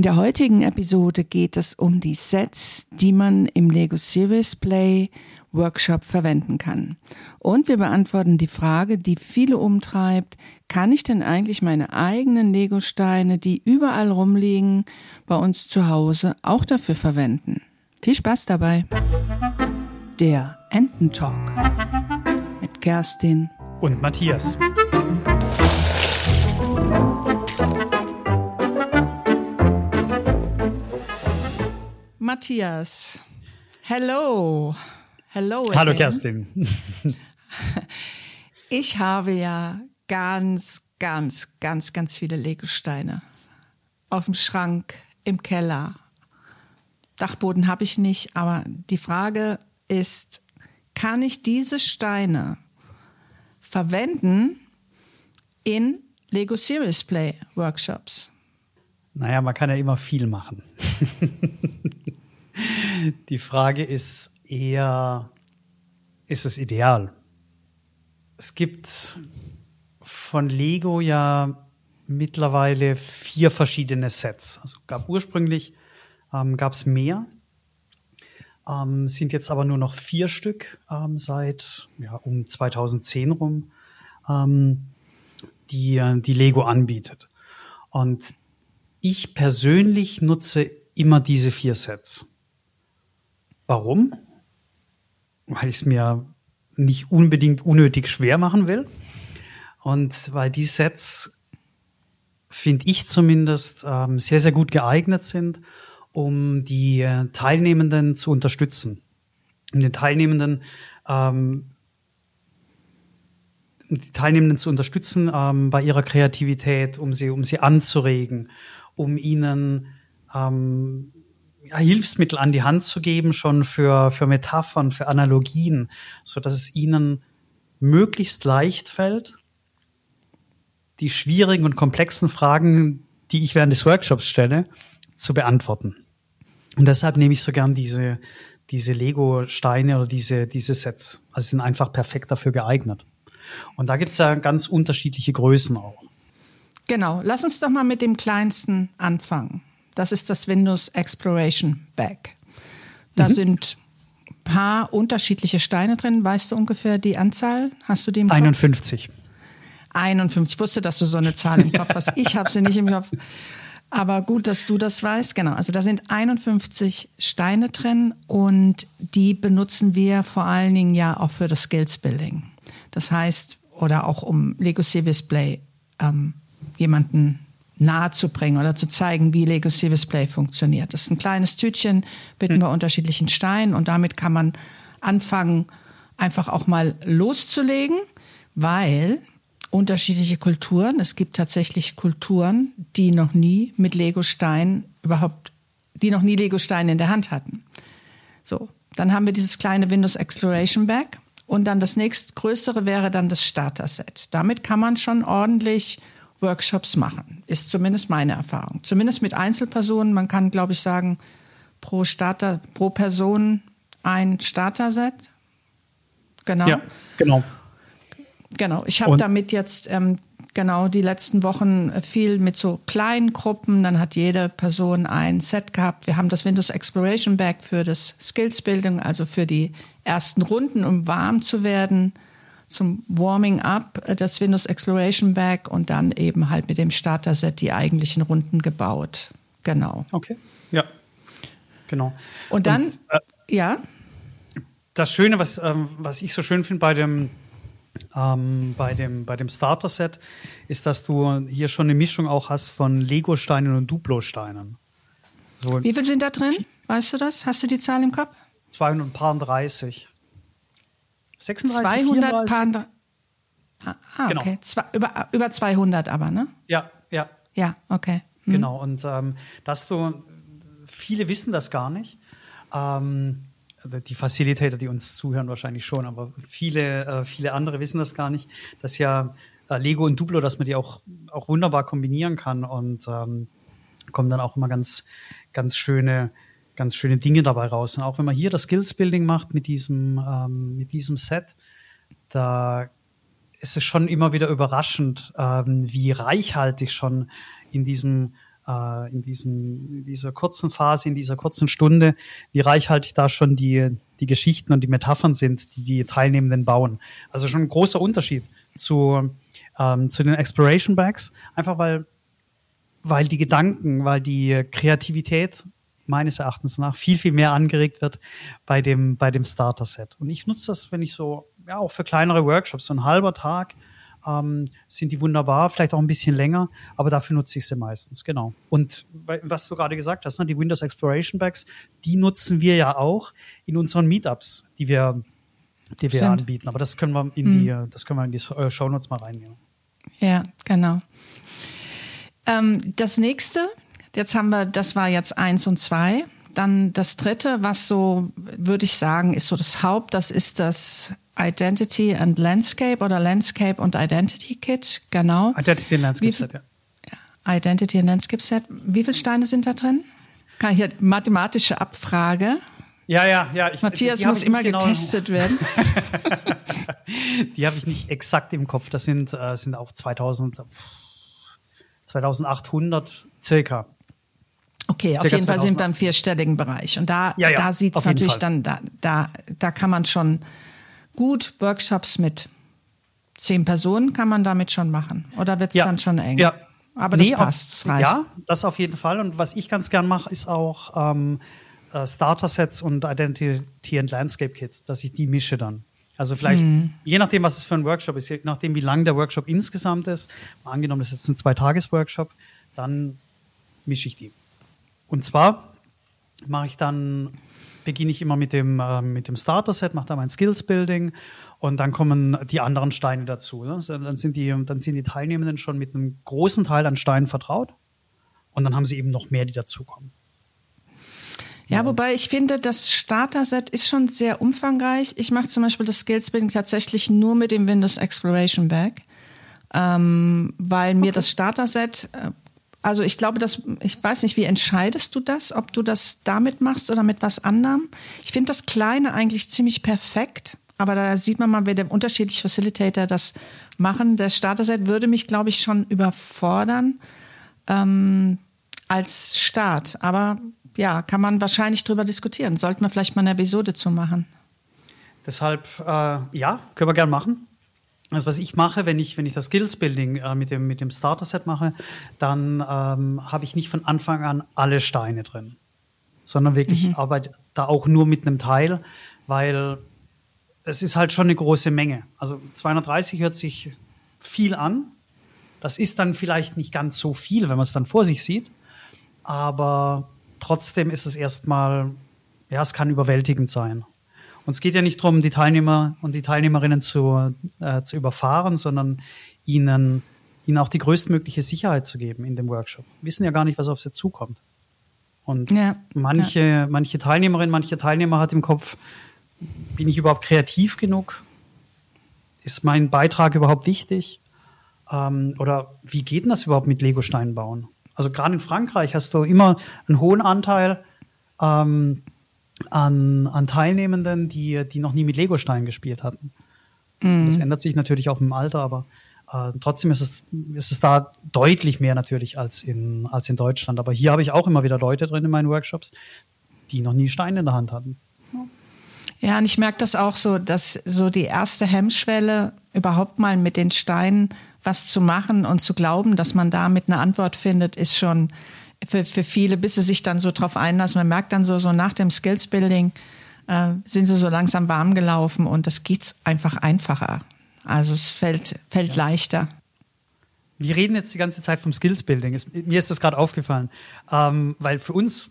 In der heutigen Episode geht es um die Sets, die man im Lego Series Play Workshop verwenden kann. Und wir beantworten die Frage, die viele umtreibt, kann ich denn eigentlich meine eigenen Lego-Steine, die überall rumliegen, bei uns zu Hause auch dafür verwenden? Viel Spaß dabei! Der Ententalk mit Kerstin und Matthias. Matthias. Hello. Hello. Again. Hallo Kerstin. Ich habe ja ganz, ganz, ganz, ganz viele Legosteine. Auf dem Schrank, im Keller. Dachboden habe ich nicht, aber die Frage ist, kann ich diese Steine verwenden in Lego Serious Play Workshops? Naja, man kann ja immer viel machen. Die Frage ist eher, ist es ideal? Es gibt von Lego ja mittlerweile vier verschiedene Sets. Also gab ursprünglich ähm, gab es mehr, ähm, sind jetzt aber nur noch vier Stück ähm, seit ja, um 2010 rum, ähm, die, die Lego anbietet. Und ich persönlich nutze immer diese vier Sets. Warum? Weil ich es mir nicht unbedingt unnötig schwer machen will. Und weil die Sets, finde ich zumindest, ähm, sehr, sehr gut geeignet sind, um die äh, Teilnehmenden zu unterstützen. Um den Teilnehmenden ähm, die Teilnehmenden zu unterstützen ähm, bei ihrer Kreativität, um sie, um sie anzuregen, um ihnen ähm, Hilfsmittel an die Hand zu geben, schon für, für Metaphern, für Analogien, so dass es ihnen möglichst leicht fällt, die schwierigen und komplexen Fragen, die ich während des Workshops stelle, zu beantworten. Und deshalb nehme ich so gern diese, diese Lego-Steine oder diese, diese Sets. Also sind einfach perfekt dafür geeignet. Und da gibt es ja ganz unterschiedliche Größen auch. Genau, lass uns doch mal mit dem kleinsten anfangen. Das ist das Windows Exploration Bag. Da mhm. sind ein paar unterschiedliche Steine drin. Weißt du ungefähr die Anzahl? Hast du die im Kopf? 51. 51. Ich wusste, dass du so eine Zahl im Kopf hast. Ich habe sie nicht im Kopf. Aber gut, dass du das weißt. Genau. Also da sind 51 Steine drin und die benutzen wir vor allen Dingen ja auch für das Skills Building. Das heißt, oder auch um Lego Service Play ähm, jemanden nahezubringen oder zu zeigen, wie Lego Service Play funktioniert. Das ist ein kleines Tütchen mit mhm. unterschiedlichen Steinen und damit kann man anfangen, einfach auch mal loszulegen, weil unterschiedliche Kulturen, es gibt tatsächlich Kulturen, die noch nie mit Lego-Steinen überhaupt, die noch nie Lego-Steine in der Hand hatten. So, dann haben wir dieses kleine Windows Exploration Bag und dann das nächstgrößere wäre dann das Starter-Set. Damit kann man schon ordentlich Workshops machen. Ist zumindest meine Erfahrung. Zumindest mit Einzelpersonen. Man kann, glaube ich, sagen, pro Starter, pro Person ein Starter-Set. Genau. Ja, genau. Genau. Ich habe damit jetzt ähm, genau die letzten Wochen viel mit so kleinen Gruppen. Dann hat jede Person ein Set gehabt. Wir haben das Windows Exploration Bag für das Skills Building, also für die ersten Runden, um warm zu werden zum Warming Up äh, das Windows Exploration Bag und dann eben halt mit dem Starter-Set die eigentlichen Runden gebaut. Genau. Okay, ja, genau. Und dann, und, äh, ja. Das Schöne, was, ähm, was ich so schön finde bei dem, ähm, bei dem, bei dem Starter-Set, ist, dass du hier schon eine Mischung auch hast von Lego-Steinen und Duplo-Steinen. So Wie viel sind da drin? Weißt du das? Hast du die Zahl im Kopf? 230. 36, 200 Paar. Ah, ah, genau. okay. Zwei, über, über 200 aber, ne? Ja, ja. Ja, okay. Hm. Genau. Und ähm, dass du, viele wissen das gar nicht. Ähm, also die Facilitator, die uns zuhören, wahrscheinlich schon, aber viele, äh, viele andere wissen das gar nicht, dass ja äh, Lego und Duplo, dass man die auch, auch wunderbar kombinieren kann und ähm, kommen dann auch immer ganz, ganz schöne ganz schöne Dinge dabei raus. Und auch wenn man hier das Skills Building macht mit diesem, ähm, mit diesem Set, da ist es schon immer wieder überraschend, ähm, wie reichhaltig schon in diesem, äh, in, diesem, in dieser kurzen Phase, in dieser kurzen Stunde, wie reichhaltig da schon die, die Geschichten und die Metaphern sind, die die Teilnehmenden bauen. Also schon ein großer Unterschied zu, ähm, zu den Exploration Bags, einfach weil, weil die Gedanken, weil die Kreativität meines Erachtens nach viel, viel mehr angeregt wird bei dem, bei dem Starter-Set. Und ich nutze das, wenn ich so, ja, auch für kleinere Workshops, so ein halber Tag, ähm, sind die wunderbar, vielleicht auch ein bisschen länger, aber dafür nutze ich sie meistens, genau. Und was du gerade gesagt hast, ne, die Windows Exploration Bags, die nutzen wir ja auch in unseren Meetups, die wir, die wir Stimmt. anbieten. Aber das können wir in mhm. die, das können wir in die äh, Show Notes mal reinnehmen. Ja, genau. Ähm, das nächste, jetzt haben wir, das war jetzt eins und zwei. Dann das dritte, was so, würde ich sagen, ist so das Haupt, das ist das Identity and Landscape oder Landscape und Identity Kit, genau. Identity and Landscape Set, ja. Identity and Landscape Set. Wie viele Steine sind da drin? Hier mathematische Abfrage. Ja, ja, ja. Ich, Matthias muss immer genau getestet werden. die habe ich nicht exakt im Kopf. Das sind, äh, sind auch 2000, 2800 circa. Okay, auf jeden Fall sind wir im vierstelligen Bereich. Und da, ja, ja, da sieht es natürlich dann, da, da, da kann man schon gut Workshops mit zehn Personen kann man damit schon machen. Oder wird es ja. dann schon eng? Ja. Aber das nee, passt, das reicht. Ja, das auf jeden Fall. Und was ich ganz gern mache, ist auch ähm, äh, Starter-Sets und Identity and Landscape Kits, dass ich die mische dann. Also vielleicht, mhm. je nachdem, was es für ein Workshop ist, je nachdem, wie lang der Workshop insgesamt ist, mal angenommen, das ist jetzt ein Zwei-Tages-Workshop, dann mische ich die. Und zwar mache ich dann beginne ich immer mit dem, äh, mit dem Starter-Set, mache da mein Skills-Building und dann kommen die anderen Steine dazu. Ne? Dann, sind die, dann sind die Teilnehmenden schon mit einem großen Teil an Steinen vertraut und dann haben sie eben noch mehr, die dazukommen. Ja, wobei ich finde, das Starter-Set ist schon sehr umfangreich. Ich mache zum Beispiel das Skills-Building tatsächlich nur mit dem Windows Exploration Bag, ähm, weil mir okay. das Starter-Set äh, also ich glaube, dass ich weiß nicht, wie entscheidest du das, ob du das damit machst oder mit was anderem? Ich finde das Kleine eigentlich ziemlich perfekt, aber da sieht man mal, wie der unterschiedliche Facilitator das machen. Der Starter-Set würde mich, glaube ich, schon überfordern ähm, als Start. Aber ja, kann man wahrscheinlich drüber diskutieren. Sollten wir vielleicht mal eine Episode zu machen. Deshalb, äh, ja, können wir gerne machen. Also was ich mache, wenn ich, wenn ich das Skills Building äh, mit dem, mit dem Starter Set mache, dann ähm, habe ich nicht von Anfang an alle Steine drin, sondern wirklich mhm. arbeite da auch nur mit einem Teil, weil es ist halt schon eine große Menge. Also 230 hört sich viel an. Das ist dann vielleicht nicht ganz so viel, wenn man es dann vor sich sieht. Aber trotzdem ist es erstmal, ja, es kann überwältigend sein. Und es geht ja nicht darum, die Teilnehmer und die Teilnehmerinnen zu, äh, zu überfahren, sondern ihnen, ihnen auch die größtmögliche Sicherheit zu geben in dem Workshop. Wir wissen ja gar nicht, was auf sie zukommt. Und ja, manche, ja. manche Teilnehmerin, manche Teilnehmer hat im Kopf, bin ich überhaupt kreativ genug? Ist mein Beitrag überhaupt wichtig? Ähm, oder wie geht denn das überhaupt mit Legosteinen bauen? Also gerade in Frankreich hast du immer einen hohen Anteil ähm, an, an Teilnehmenden, die, die noch nie mit Legosteinen gespielt hatten. Mhm. Das ändert sich natürlich auch im Alter, aber äh, trotzdem ist es, ist es da deutlich mehr natürlich als in, als in Deutschland. Aber hier habe ich auch immer wieder Leute drin in meinen Workshops, die noch nie Steine in der Hand hatten. Ja, und ich merke das auch so, dass so die erste Hemmschwelle, überhaupt mal mit den Steinen was zu machen und zu glauben, dass man damit eine Antwort findet, ist schon für, für viele, bis sie sich dann so drauf einlassen. Man merkt dann so, so nach dem Skills Building äh, sind sie so langsam warm gelaufen und das geht einfach einfacher. Also es fällt, fällt ja. leichter. Wir reden jetzt die ganze Zeit vom Skills Building. Es, mir ist das gerade aufgefallen, ähm, weil für uns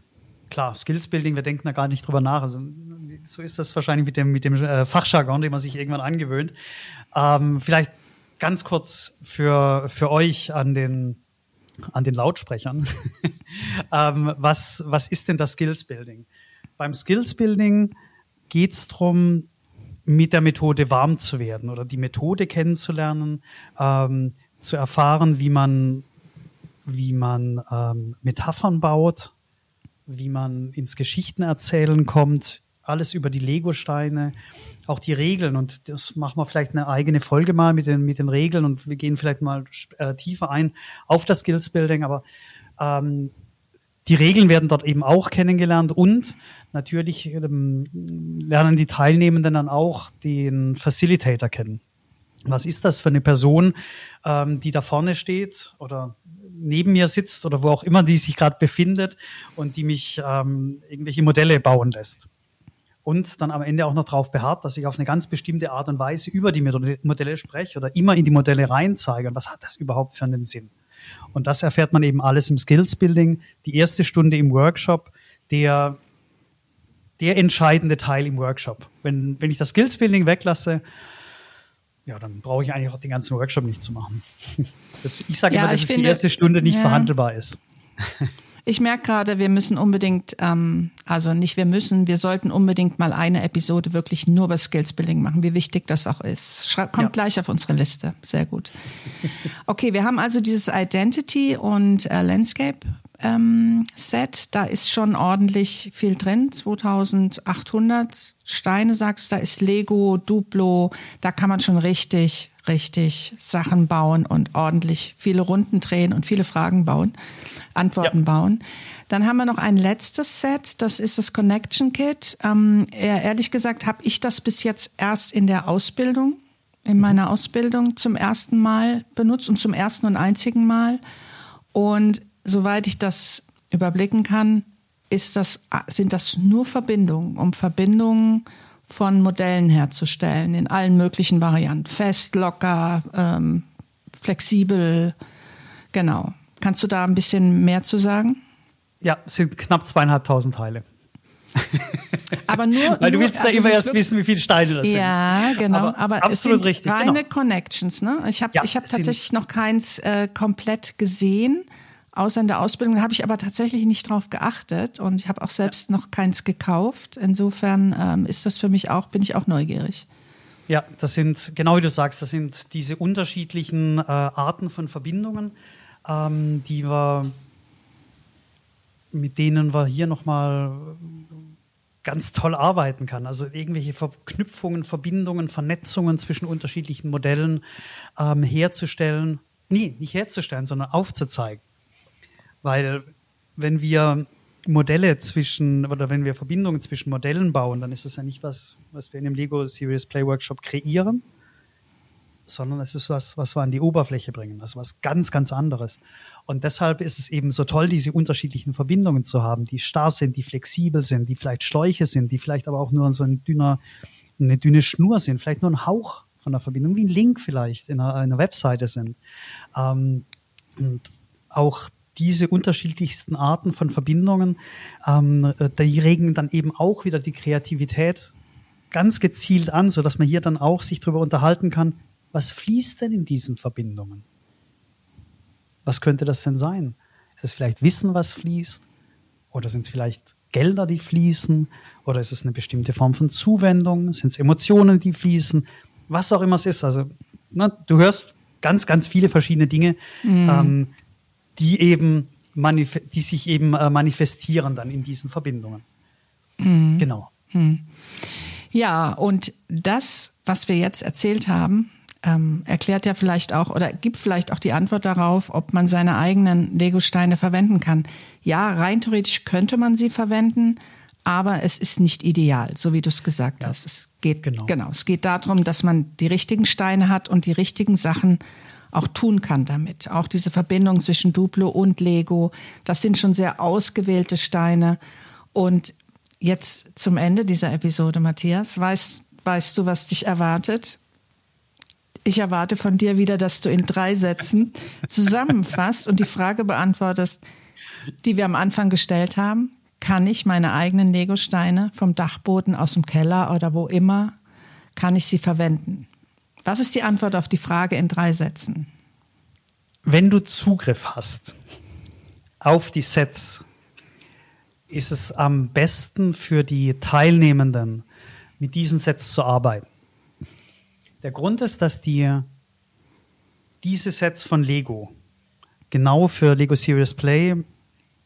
klar, Skills Building, wir denken da gar nicht drüber nach. Also, so ist das wahrscheinlich mit dem, mit dem äh, Fachjargon, den man sich irgendwann angewöhnt. Ähm, vielleicht ganz kurz für, für euch an den an den Lautsprechern. ähm, was, was ist denn das Skills Building? Beim Skills Building geht es darum, mit der Methode warm zu werden oder die Methode kennenzulernen, ähm, zu erfahren, wie man, wie man ähm, Metaphern baut, wie man ins Geschichtenerzählen kommt, alles über die Lego-Steine, auch die Regeln. Und das machen wir vielleicht eine eigene Folge mal mit den, mit den Regeln und wir gehen vielleicht mal äh, tiefer ein auf das Skills Building. Aber Ähm, die Regeln werden dort eben auch kennengelernt und natürlich ähm, lernen die Teilnehmenden dann auch den Facilitator kennen. Was ist das für eine Person, ähm, die da vorne steht oder neben mir sitzt oder wo auch immer die sich gerade befindet und die mich ähm, irgendwelche Modelle bauen lässt? Und dann am Ende auch noch darauf beharrt, dass ich auf eine ganz bestimmte Art und Weise über die Modelle spreche oder immer in die Modelle reinzeige. Und was hat das überhaupt für einen Sinn? Und das erfährt man eben alles im Skills Building. Die erste Stunde im Workshop, der, der entscheidende Teil im Workshop. Wenn, wenn ich das Skills Building weglasse, ja, dann brauche ich eigentlich auch den ganzen Workshop nicht zu machen. Das, ich sage ja, immer, dass finde, die erste Stunde nicht ja. verhandelbar ist. Ich merke gerade, wir müssen unbedingt, ähm, also nicht wir müssen, wir sollten unbedingt mal eine Episode wirklich nur über Skills Building machen, wie wichtig das auch ist. Schreib, kommt ja. gleich auf unsere Liste. Sehr gut. Okay, wir haben also dieses Identity und äh, Landscape ähm, Set. Da ist schon ordentlich viel drin. 2800 Steine, sagst du, da ist Lego, Duplo. Da kann man schon richtig, richtig Sachen bauen und ordentlich viele Runden drehen und viele Fragen bauen, Antworten ja. bauen. Dann haben wir noch ein letztes Set, das ist das Connection Kit. Ähm, ehrlich gesagt habe ich das bis jetzt erst in der Ausbildung, in meiner Ausbildung zum ersten Mal benutzt und zum ersten und einzigen Mal. Und soweit ich das überblicken kann, ist das, sind das nur Verbindungen, um Verbindungen von Modellen herzustellen in allen möglichen Varianten. Fest, locker, ähm, flexibel. Genau. Kannst du da ein bisschen mehr zu sagen? Ja, es sind knapp zweieinhalbtausend Teile. Aber nur. Weil du willst ja also immer erst wissen, wie viele Steine das ja, sind. Ja, genau. Aber, aber absolut es sind richtig, reine genau. Connections. Ne? Ich habe ja, hab tatsächlich noch keins äh, komplett gesehen außer in der Ausbildung. Da habe ich aber tatsächlich nicht drauf geachtet und ich habe auch selbst ja. noch keins gekauft. Insofern ähm, ist das für mich auch, bin ich auch neugierig. Ja, das sind, genau wie du sagst, das sind diese unterschiedlichen äh, Arten von Verbindungen, ähm, die wir, mit denen wir hier nochmal ganz toll arbeiten kann. Also irgendwelche Verknüpfungen, Verbindungen, Vernetzungen zwischen unterschiedlichen Modellen ähm, herzustellen. Nee, nicht herzustellen, sondern aufzuzeigen. Weil wenn wir Modelle zwischen oder wenn wir Verbindungen zwischen Modellen bauen, dann ist es ja nicht was, was wir in dem Lego Serious Play Workshop kreieren, sondern es ist was, was wir an die Oberfläche bringen. Also was ganz, ganz anderes. Und deshalb ist es eben so toll, diese unterschiedlichen Verbindungen zu haben, die starr sind, die flexibel sind, die vielleicht Schläuche sind, die vielleicht aber auch nur so ein dünner, eine dünne Schnur sind, vielleicht nur ein Hauch von der Verbindung, wie ein Link vielleicht in einer, einer Webseite sind. Ähm, und auch diese unterschiedlichsten Arten von Verbindungen, ähm, die regen dann eben auch wieder die Kreativität ganz gezielt an, so dass man hier dann auch sich darüber unterhalten kann, was fließt denn in diesen Verbindungen? Was könnte das denn sein? Ist es vielleicht Wissen, was fließt? Oder sind es vielleicht Gelder, die fließen? Oder ist es eine bestimmte Form von Zuwendung? Sind es Emotionen, die fließen? Was auch immer es ist. Also, ne, du hörst ganz, ganz viele verschiedene Dinge. Mm. Ähm, die eben die sich eben äh, manifestieren dann in diesen Verbindungen. Mhm. Genau. Mhm. Ja, und das, was wir jetzt erzählt haben, ähm, erklärt ja vielleicht auch oder gibt vielleicht auch die Antwort darauf, ob man seine eigenen Lego-Steine verwenden kann. Ja, rein theoretisch könnte man sie verwenden, aber es ist nicht ideal, so wie du es gesagt ja. hast. Es geht genau. genau. Es geht darum, dass man die richtigen Steine hat und die richtigen Sachen auch tun kann damit. Auch diese Verbindung zwischen Duplo und Lego, das sind schon sehr ausgewählte Steine. Und jetzt zum Ende dieser Episode, Matthias, weißt, weißt du, was dich erwartet? Ich erwarte von dir wieder, dass du in drei Sätzen zusammenfasst und die Frage beantwortest, die wir am Anfang gestellt haben. Kann ich meine eigenen Lego-Steine vom Dachboden aus dem Keller oder wo immer, kann ich sie verwenden? Was ist die Antwort auf die Frage in drei Sätzen? Wenn du Zugriff hast auf die Sets, ist es am besten für die Teilnehmenden, mit diesen Sets zu arbeiten. Der Grund ist, dass die, diese Sets von Lego genau für Lego Serious Play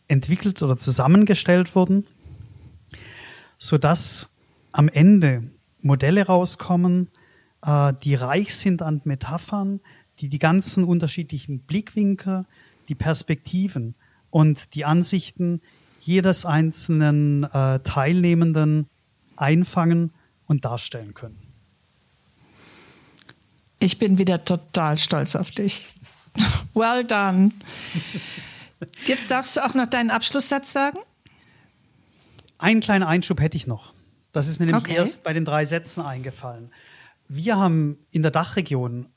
entwickelt oder zusammengestellt wurden, sodass am Ende Modelle rauskommen, äh, die reich sind an Metaphern, die die ganzen unterschiedlichen Blickwinkel, die Perspektiven und die Ansichten jedes einzelnen äh, Teilnehmenden einfangen und darstellen können. Ich bin wieder total stolz auf dich. Well done. Jetzt darfst du auch noch deinen Abschlusssatz sagen. Einen kleinen Einschub hätte ich noch. Das ist mir nämlich Okay. erst bei den drei Sätzen eingefallen. Wir haben in der Dachregion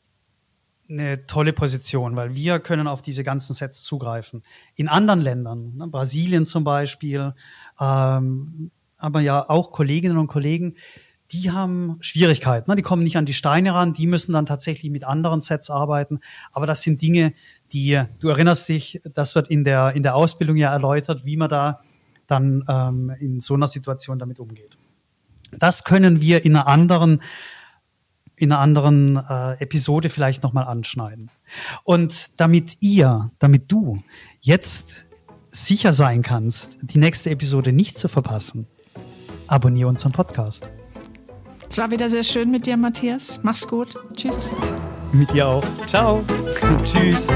eine tolle Position, weil wir können auf diese ganzen Sets zugreifen. In anderen Ländern, ne, Brasilien zum Beispiel, ähm, aber ja auch Kolleginnen und Kollegen, die haben Schwierigkeiten. Ne? Die kommen nicht an die Steine ran, die müssen dann tatsächlich mit anderen Sets arbeiten. Aber das sind Dinge, die, du erinnerst dich, das wird in der, in der Ausbildung ja erläutert, wie man da dann ähm, in so einer Situation damit umgeht. Das können wir in einer anderen in einer anderen äh, Episode vielleicht nochmal anschneiden. Und damit ihr, damit du jetzt sicher sein kannst, die nächste Episode nicht zu verpassen, abonniere unseren Podcast. Es war wieder sehr schön mit dir, Matthias. Mach's gut. Tschüss. Mit dir auch. Ciao. Tschüss.